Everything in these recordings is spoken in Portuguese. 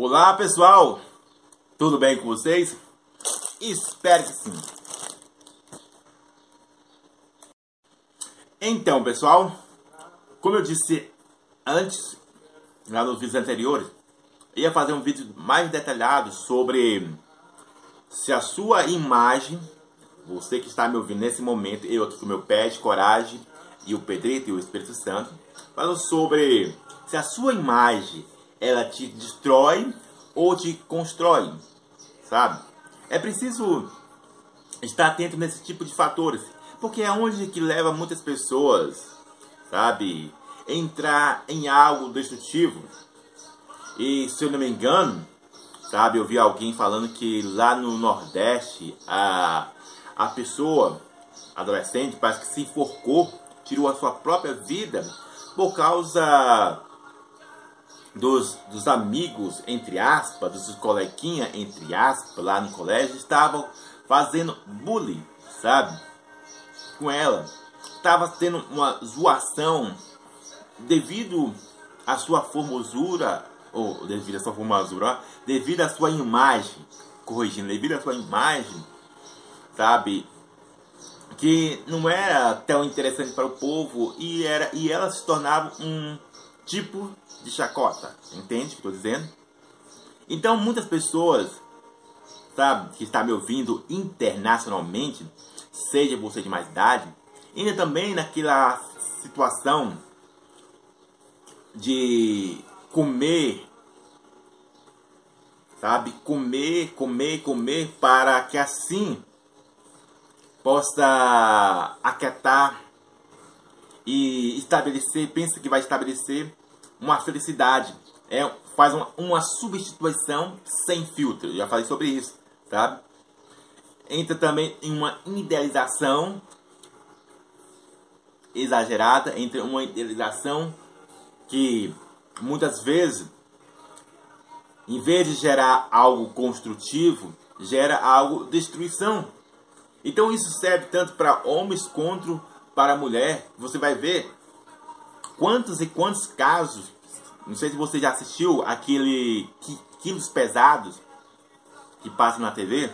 Olá pessoal, tudo bem com vocês? Espero que sim. Então pessoal, como eu disse antes, lá nos vídeos anteriores, eu ia fazer um vídeo mais detalhado sobre se a sua imagem, você que está me ouvindo nesse momento, eu aqui com meu pé de coragem e o Pedrito e o Espírito Santo, falando sobre se a sua imagem ela te destrói ou te constrói, sabe? É preciso estar atento nesse tipo de fatores, porque é onde que leva muitas pessoas, sabe, entrar em algo destrutivo. E se eu não me engano, sabe, eu vi alguém falando que lá no Nordeste a a pessoa adolescente parece que se enforcou, tirou a sua própria vida por causa dos, dos amigos, entre aspas, dos coleguinhas, entre aspas, lá no colégio, estavam fazendo bullying, sabe? Com ela. Estava tendo uma zoação devido à sua formosura, ou devido à sua formosura, devido à sua imagem, corrigindo, devido à sua imagem, sabe? Que não era tão interessante para o povo e, era, e ela se tornava um tipo de chacota. Entende o que estou dizendo? Então, muitas pessoas, sabe, que está me ouvindo internacionalmente, seja você de mais idade, ainda também naquela situação de comer, sabe, comer, comer, comer, para que assim possa aquietar e estabelecer, pensa que vai estabelecer uma felicidade. É, faz uma, uma substituição sem filtro. Eu já falei sobre isso, sabe? Entra também em uma idealização exagerada, entre uma idealização que muitas vezes, em vez de gerar algo construtivo, gera algo destruição. Então isso serve tanto para homens quanto para mulher. Você vai ver quantos e quantos casos, não sei se você já assistiu aquele Quilos Pesados que passa na TV,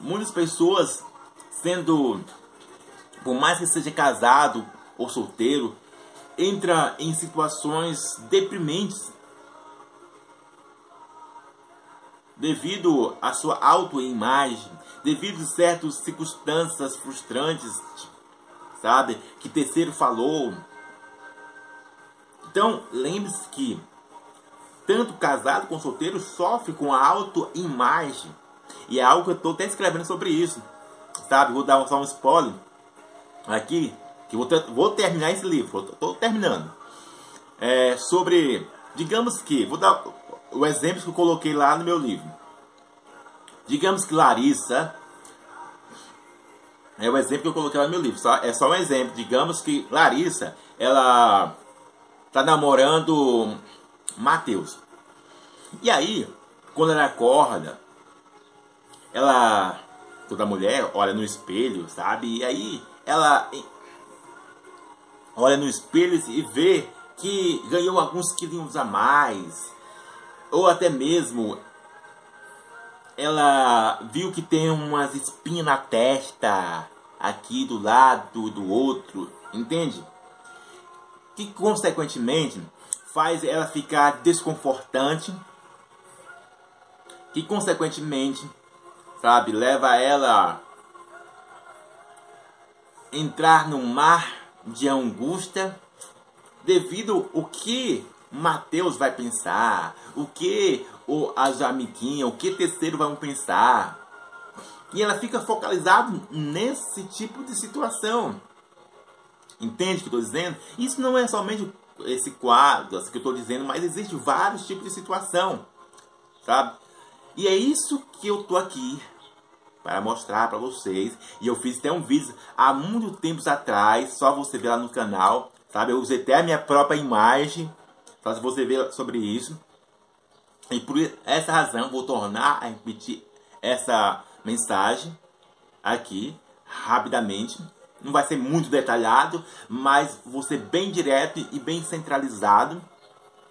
muitas pessoas sendo, por mais que seja casado ou solteiro, entra em situações deprimentes devido à sua autoimagem, devido a certas circunstâncias frustrantes, sabe, que terceiro falou, então, lembre-se que tanto casado como solteiro sofre com a autoimagem. E é algo que eu estou até escrevendo sobre isso. Sabe? Vou dar só um spoiler aqui. Que vou, ter, vou terminar esse livro. Estou terminando. É, sobre. Digamos que. Vou dar o exemplo que eu coloquei lá no meu livro. Digamos que Larissa. É o exemplo que eu coloquei lá no meu livro. Só, é só um exemplo. Digamos que Larissa. Ela tá namorando Matheus. E aí, quando ela acorda, ela, toda mulher, olha no espelho, sabe? E aí ela olha no espelho e vê que ganhou alguns quilinhos a mais. Ou até mesmo ela viu que tem umas espinhas na testa, aqui do lado do outro, entende? que consequentemente faz ela ficar desconfortante, que consequentemente, sabe, leva ela a entrar no mar de angústia devido o que Mateus vai pensar, o que o, as amiguinhas, o que terceiro vão pensar. E ela fica focalizada nesse tipo de situação. Entende o que eu estou dizendo? Isso não é somente esse quadro que eu estou dizendo, mas existe vários tipos de situação, sabe? E é isso que eu estou aqui para mostrar para vocês. E eu fiz até um vídeo há muito tempos atrás, só você ver lá no canal, sabe? Eu usei até a minha própria imagem, para você ver sobre isso. E por essa razão vou tornar a repetir essa mensagem aqui rapidamente não vai ser muito detalhado, mas vou ser bem direto e bem centralizado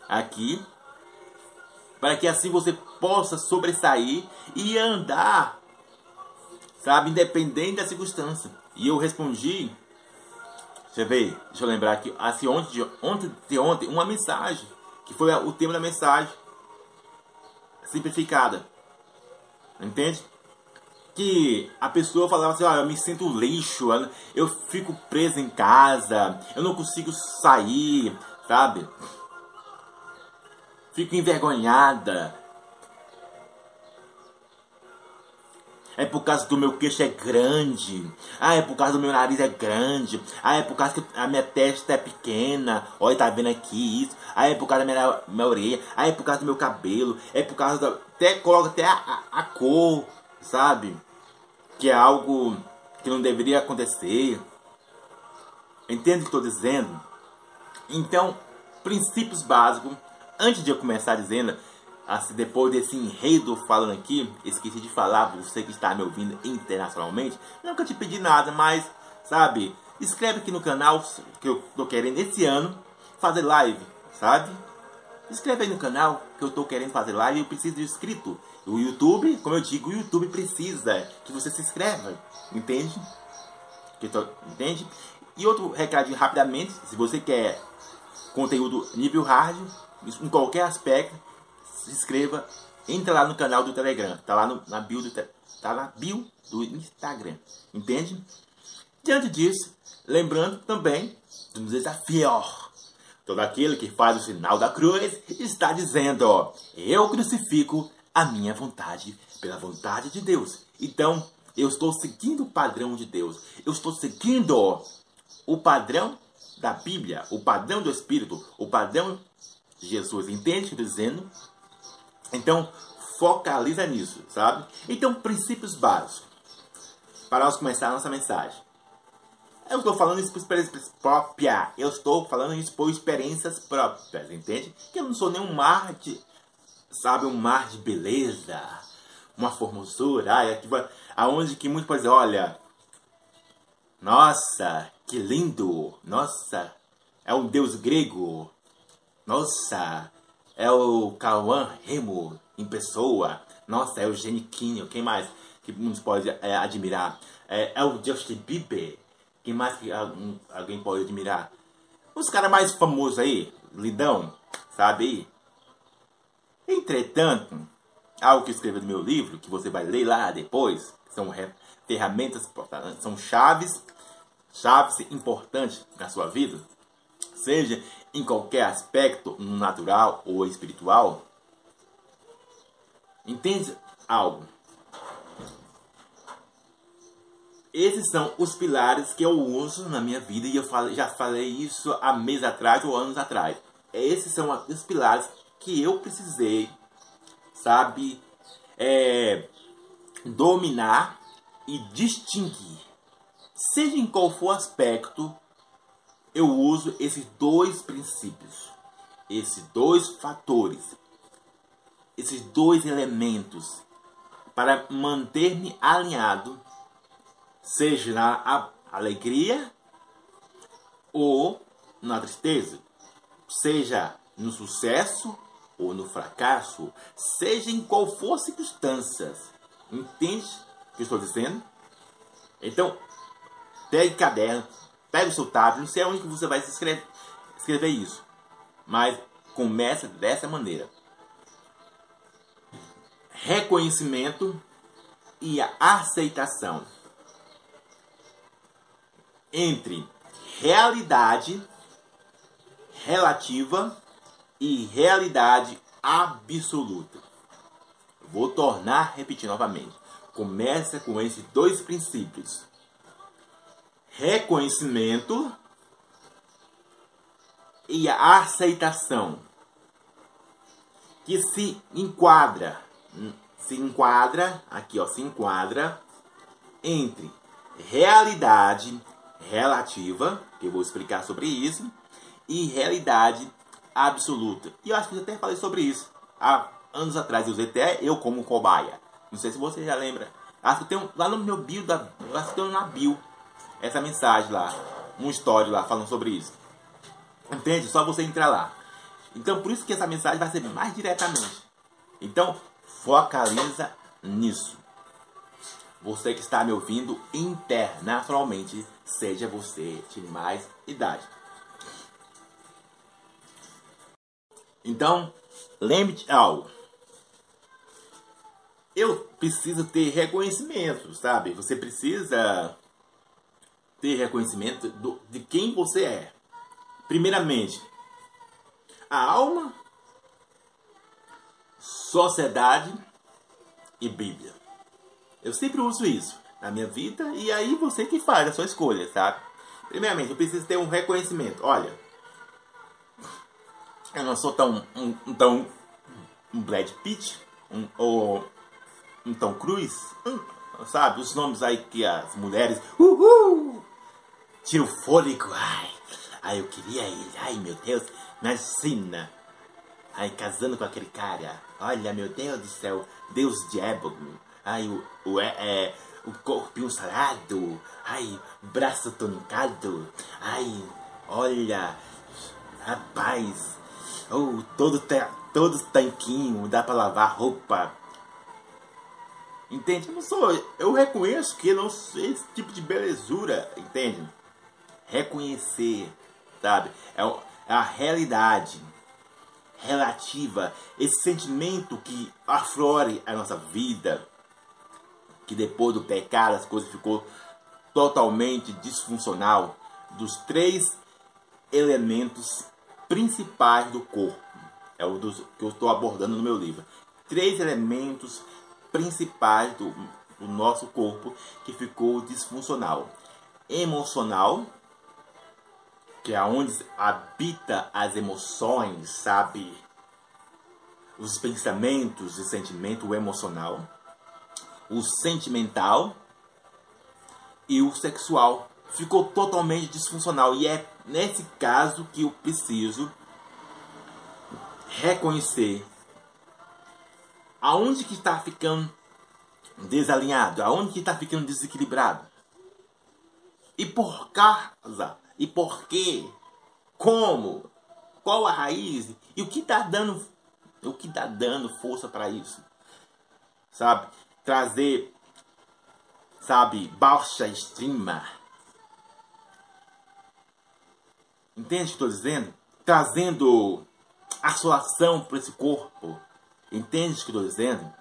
aqui. para que assim você possa sobressair e andar, sabe, independente da circunstância. E eu respondi, você vê, deixa eu lembrar aqui, assim, ontem, ontem, de ontem, uma mensagem, que foi o tema da mensagem, simplificada, entende? Que a pessoa falava assim, olha, eu me sinto lixo, eu fico preso em casa, eu não consigo sair, sabe? Fico envergonhada. É por causa do meu queixo é grande. Ah, é por causa do meu nariz é grande. Ah, é por causa que a minha testa é pequena. Olha, tá vendo aqui isso. Ah, é por causa da minha, minha orelha. Ah, é por causa do meu cabelo. É por causa da. Até coloca até a, a, a cor, sabe? Que é algo que não deveria acontecer. Entende o que estou dizendo? Então, princípios básicos antes de eu começar dizendo, assim, depois desse enredo falando aqui, esqueci de falar, você que está me ouvindo internacionalmente, nunca te pedi nada, mas, sabe, inscreve aqui no canal, que eu tô querendo esse ano fazer live, sabe? Inscreve aí no canal, que eu tô querendo fazer live e eu preciso de inscrito. O YouTube, como eu digo, o YouTube precisa que você se inscreva, entende? Tô, entende? E outro recadinho rapidamente, se você quer conteúdo nível hard, em qualquer aspecto, se inscreva, entra lá no canal do Telegram, tá lá no, na bio do tá na bio do Instagram, entende? Diante disso, lembrando também do desafio. Todo aquele que faz o sinal da cruz está dizendo: ó, Eu crucifico a minha vontade pela vontade de Deus. Então, eu estou seguindo o padrão de Deus. Eu estou seguindo o padrão da Bíblia, o padrão do Espírito, o padrão Jesus. Entende o que eu estou dizendo? Então, focaliza nisso, sabe? Então, princípios básicos. Para nós começar a nossa mensagem. Eu estou falando isso por experiência própria. Eu estou falando isso por experiências próprias, entende? Que eu não sou nenhum mar de, sabe, um mar de beleza, uma formosura, aonde que muitos podem dizer, olha, nossa, que lindo, nossa, é um deus grego, nossa, é o Cauã Remo em pessoa. Nossa, é o Geniquinho. Quem mais que nos pode é, admirar? É, é, o Justin Bieber. Quem mais que algum, alguém pode admirar? Os caras mais famosos aí, Lidão, sabe? Entretanto, algo que escrevi no meu livro, que você vai ler lá depois, são ferramentas, são chaves, chaves importantes na sua vida, seja em qualquer aspecto, natural ou espiritual? Entende algo? Esses são os pilares que eu uso na minha vida e eu já falei isso há meses atrás ou anos atrás. Esses são os pilares que eu precisei, sabe, é, dominar e distinguir. Seja em qual for aspecto eu uso esses dois princípios, esses dois fatores, esses dois elementos para manter-me alinhado, seja na alegria ou na tristeza, seja no sucesso ou no fracasso, seja em qual for circunstâncias. Entende o que estou dizendo? Então, pegue caderno, Pega o seu tablet, não sei aonde que você vai escrever, escrever isso. Mas começa dessa maneira. Reconhecimento e a aceitação entre realidade relativa e realidade absoluta. Vou tornar repetir novamente. Começa com esses dois princípios reconhecimento e a aceitação que se enquadra se enquadra aqui ó se enquadra entre realidade relativa que eu vou explicar sobre isso e realidade absoluta. E eu acho que eu até falei sobre isso há anos atrás eu usei até eu como cobaia. Não sei se você já lembra. Acho que tem lá no meu bio da acho que tem na bio essa mensagem lá, um story lá falando sobre isso. Entende? Só você entrar lá. Então por isso que essa mensagem vai ser mais diretamente. Então, focaliza nisso. Você que está me ouvindo internacionalmente, seja você de mais idade. Então, lembre-te algo. Eu preciso ter reconhecimento, sabe? Você precisa ter reconhecimento do, de quem você é. Primeiramente, a alma, sociedade e Bíblia. Eu sempre uso isso na minha vida e aí você que faz a sua escolha, sabe? Primeiramente, eu preciso ter um reconhecimento. Olha, eu não sou tão um, tão um Brad Pitt um, ou um Tom Cruise, um, sabe? Os nomes aí que as mulheres uhul, tiram fôlego. Ai, ai, eu queria ele. Ai, meu Deus, imagina. Ai, casando com aquele cara. Olha, meu Deus do céu, Deus de ébano. Ai, o, o, é, é, o corpinho sarado. Ai, braço tonicado. Ai, olha, rapaz. Oh, todo, todo tanquinho, dá pra lavar roupa. Entende? Eu não sou. Eu reconheço que não sou esse tipo de belezura, entende? Reconhecer, sabe? É, é a realidade relativa, esse sentimento que aflore a nossa vida, que depois do pecado as coisas ficou totalmente disfuncional, dos três elementos principais do corpo. É o dos, que eu estou abordando no meu livro. Três elementos principais do, do nosso corpo que ficou disfuncional: emocional, que é onde habita as emoções, sabe? Os pensamentos e sentimento emocional, o sentimental e o sexual. Ficou totalmente disfuncional e é nesse caso que eu preciso reconhecer aonde que está ficando desalinhado, aonde que está ficando desequilibrado. E por causa, e por quê, como, qual a raiz e o que está dando, o que está dando força para isso, sabe? Trazer, sabe, baixa estima. Entende o que estou dizendo? Trazendo assolação para esse corpo Entende o que estou dizendo?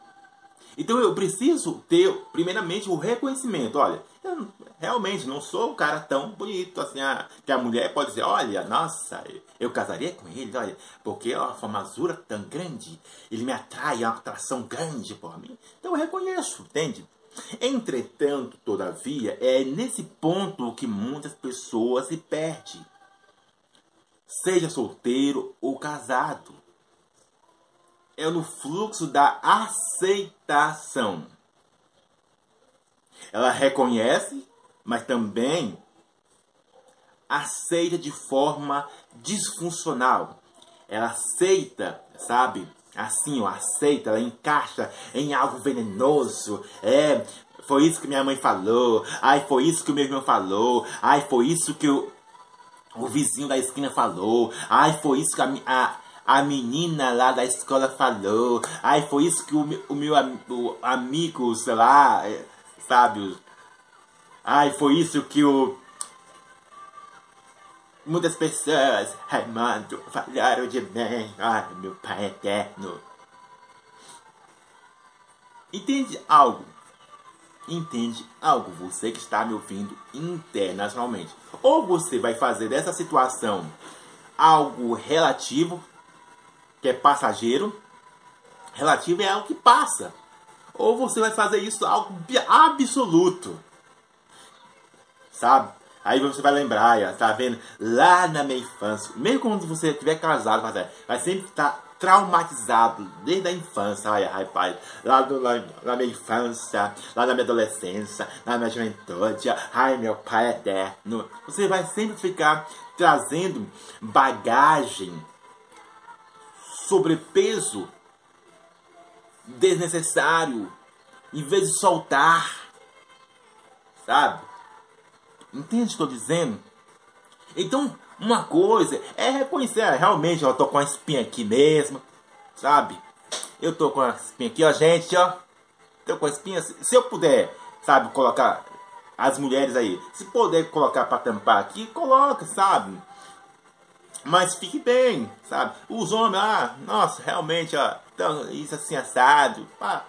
Então eu preciso ter, primeiramente, o reconhecimento. Olha, eu realmente não sou um cara tão bonito assim, ah, que a mulher pode dizer, olha, nossa, eu casaria com ele, olha, porque é uma formazura tão grande, ele me atrai, é uma atração grande por mim. Então eu reconheço, entende? Entretanto, todavia, é nesse ponto que muitas pessoas se perdem. Seja solteiro ou casado é no fluxo da aceitação. Ela reconhece, mas também aceita de forma disfuncional. Ela aceita, sabe? Assim, ó, aceita, ela encaixa em algo venenoso. É, foi isso que minha mãe falou. Ai, foi isso que o meu irmão falou. Ai, foi isso que o, o vizinho da esquina falou. Ai, foi isso que a, a a menina lá da escola falou. Ai, foi isso que o, o meu o amigo, sei lá, é, sabe? Ai, foi isso que o. Muitas pessoas, Raimundo, falaram de mim. Ai, meu pai eterno. Entende algo? Entende algo? Você que está me ouvindo internacionalmente. Ou você vai fazer dessa situação algo relativo que é passageiro, relativo é algo que passa. Ou você vai fazer isso algo absoluto. Sabe? Aí você vai lembrar, tá vendo? Lá na minha infância, mesmo quando você estiver casado, vai sempre estar traumatizado desde a infância. Ai, rapaz, lá, do, lá, na minha infância, lá na minha adolescência, na minha juventude, ai, meu pai eterno. Você vai sempre ficar trazendo bagagem sobrepeso desnecessário, em vez de soltar, sabe? Entende o que estou dizendo? Então, uma coisa é reconhecer, ah, realmente eu tô com a espinha aqui mesmo, sabe? Eu tô com a espinha aqui, ó, gente, ó. Tô com a espinha. Se eu puder, sabe, colocar as mulheres aí, se puder colocar para tampar aqui, coloca, sabe? Mas fique bem, sabe? Os homens, ah, nossa, realmente, ó, então, isso assim assado. Pá.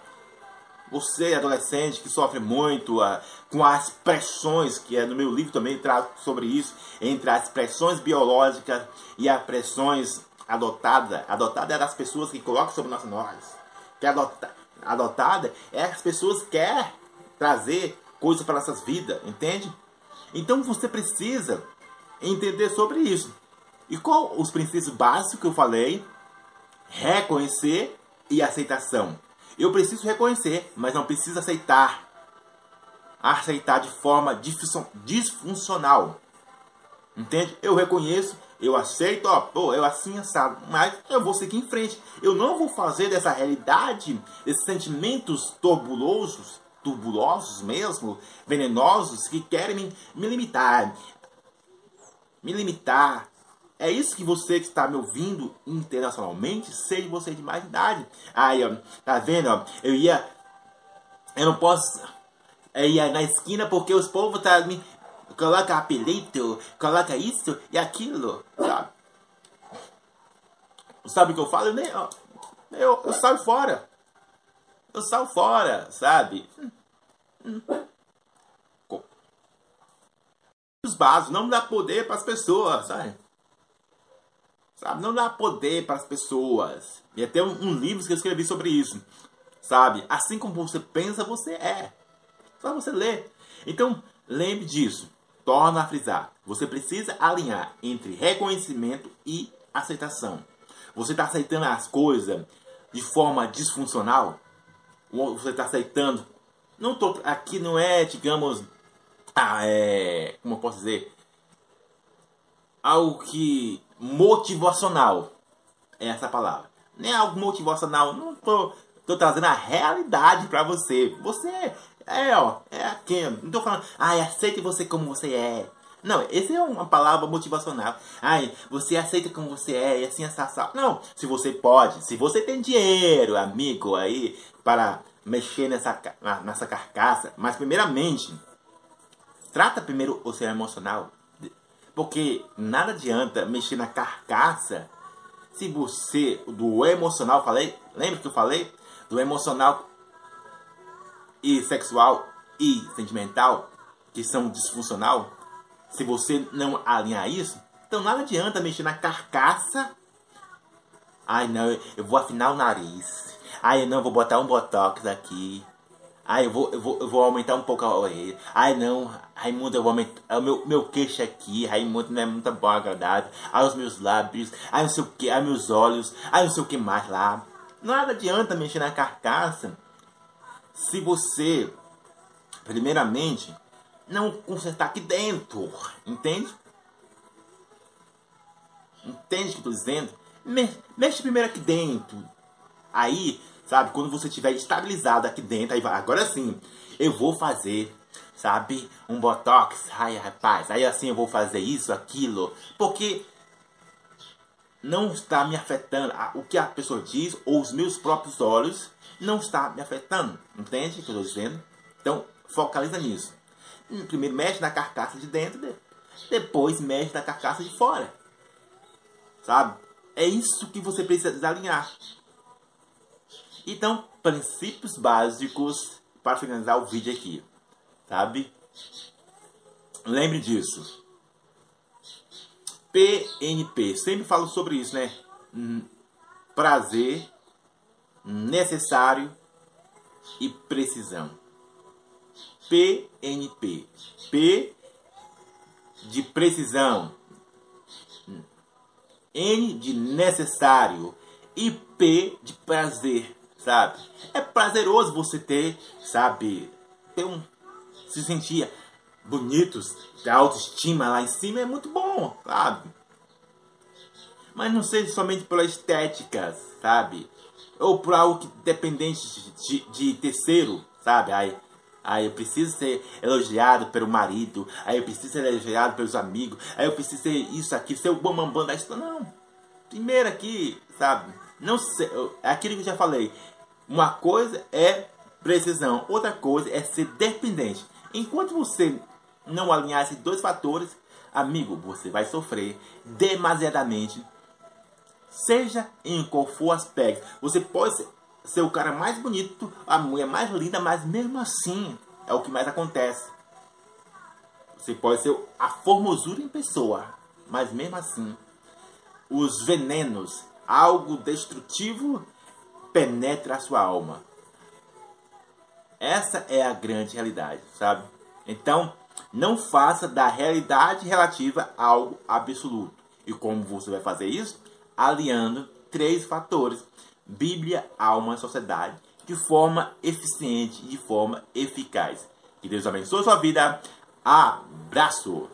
Você, adolescente, que sofre muito ah, com as pressões, que é no meu livro também trato sobre isso, entre as pressões biológicas e as pressões adotadas. Adotada é das pessoas que colocam sobre nós nós. Que adota, adotada é as pessoas que querem trazer coisas para nossas vidas, entende? Então você precisa entender sobre isso. E qual os princípios básicos que eu falei? Reconhecer e aceitação. Eu preciso reconhecer, mas não preciso aceitar. Aceitar de forma disfuncional. Entende? Eu reconheço, eu aceito, ó, pô, eu assim assado, mas eu vou seguir em frente. Eu não vou fazer dessa realidade, desses sentimentos turbulosos, turbulosos mesmo, venenosos, que querem me, me limitar. Me limitar, é isso que você que está me ouvindo internacionalmente, seja você de mais idade. Aí, ó, tá vendo? Ó, eu ia. Eu não posso. Eu ia na esquina porque os povos tá me. Coloca apelido, coloca isso e aquilo, sabe? Sabe o que eu falo? Eu, nem, ó, eu, eu saio fora. Eu saio fora, sabe? Os básicos não dá poder para as pessoas, sabe? Sabe? Não dá poder para as pessoas. E até um, um, livro que eu escrevi sobre isso. Sabe? Assim como você pensa, você é. Só você ler. Então, lembre disso. Torna a frisar. Você precisa alinhar entre reconhecimento e aceitação. Você está aceitando as coisas de forma disfuncional? Você está aceitando? Não tô, aqui não é, digamos, ah, é, como eu posso dizer, algo que motivacional. É essa palavra. Nem algo motivacional. Não tô, tô trazendo a realidade para você. Você é, ó, é aqui. Não tô falando, ai, aceite você como você é. Não, essa é uma palavra motivacional. Ai, você aceita como você é e assim essa Não, se você pode, se você tem dinheiro, amigo, aí, para mexer nessa, nessa carcaça, mas primeiramente, trata primeiro o seu emocional. Porque nada adianta mexer na carcaça se você, do emocional, falei, lembra que eu falei? Do emocional e sexual e sentimental, que são disfuncional, se você não alinhar isso, então nada adianta mexer na carcaça. Ai não, eu vou afinar o nariz. Ai não, vou botar um botox aqui. Ai, eu vou, eu vou, eu vou aumentar um pouco a orelha. Ai, não, Raimundo, eu vou aumentar. É o meu, meu queixo aqui, Raimundo não é muito bom, agradável. Ai, os meus lábios. Ai, não sei o que. Ai, meus olhos. Ai, não sei o que mais lá. Nada adianta mexer na carcaça se você, primeiramente, não consertar aqui dentro. Entende? Entende o que eu tô dizendo? Mexe primeiro aqui dentro. Aí sabe? Quando você estiver estabilizado aqui dentro, aí vai, agora sim, eu vou fazer, sabe? Um botox, ai rapaz, aí assim eu vou fazer isso, aquilo, porque não está me afetando o que a pessoa diz ou os meus próprios olhos não está me afetando, entende o que eu estou dizendo? Então, focaliza nisso. Primeiro mexe na carcaça de dentro, depois mexe na carcaça de fora. Sabe? É isso que você precisa desalinhar. Então, princípios básicos para finalizar o vídeo aqui, sabe? Lembre disso. PNP, sempre falo sobre isso, né? Hum, prazer, necessário e precisão. PNP. P de precisão. N de necessário e P de prazer sabe? É prazeroso você ter, sabe? Ter um. Se sentir bonitos, ter autoestima lá em cima é muito bom, sabe? Mas não seja somente pela estética, sabe? Ou por algo que dependente de, de, de terceiro, sabe? Aí, aí eu preciso ser elogiado pelo marido, aí eu preciso ser elogiado pelos amigos, aí eu preciso ser isso aqui, ser o bambambam da história. Não. Primeiro aqui, sabe? Não sei, aquilo que eu já falei. Uma coisa é precisão, outra coisa é ser dependente. Enquanto você não alinhar esses dois fatores, amigo, você vai sofrer demasiadamente. Seja em qual for o aspecto. Você pode ser o cara mais bonito, a mulher mais linda, mas mesmo assim é o que mais acontece. Você pode ser a formosura em pessoa, mas mesmo assim, os venenos, algo destrutivo, penetra a sua alma. Essa é a grande realidade, sabe? Então, não faça da realidade relativa algo absoluto. E como você vai fazer isso? Aliando três fatores: Bíblia, alma e sociedade, de forma eficiente e de forma eficaz. Que Deus abençoe a sua vida. Abraço!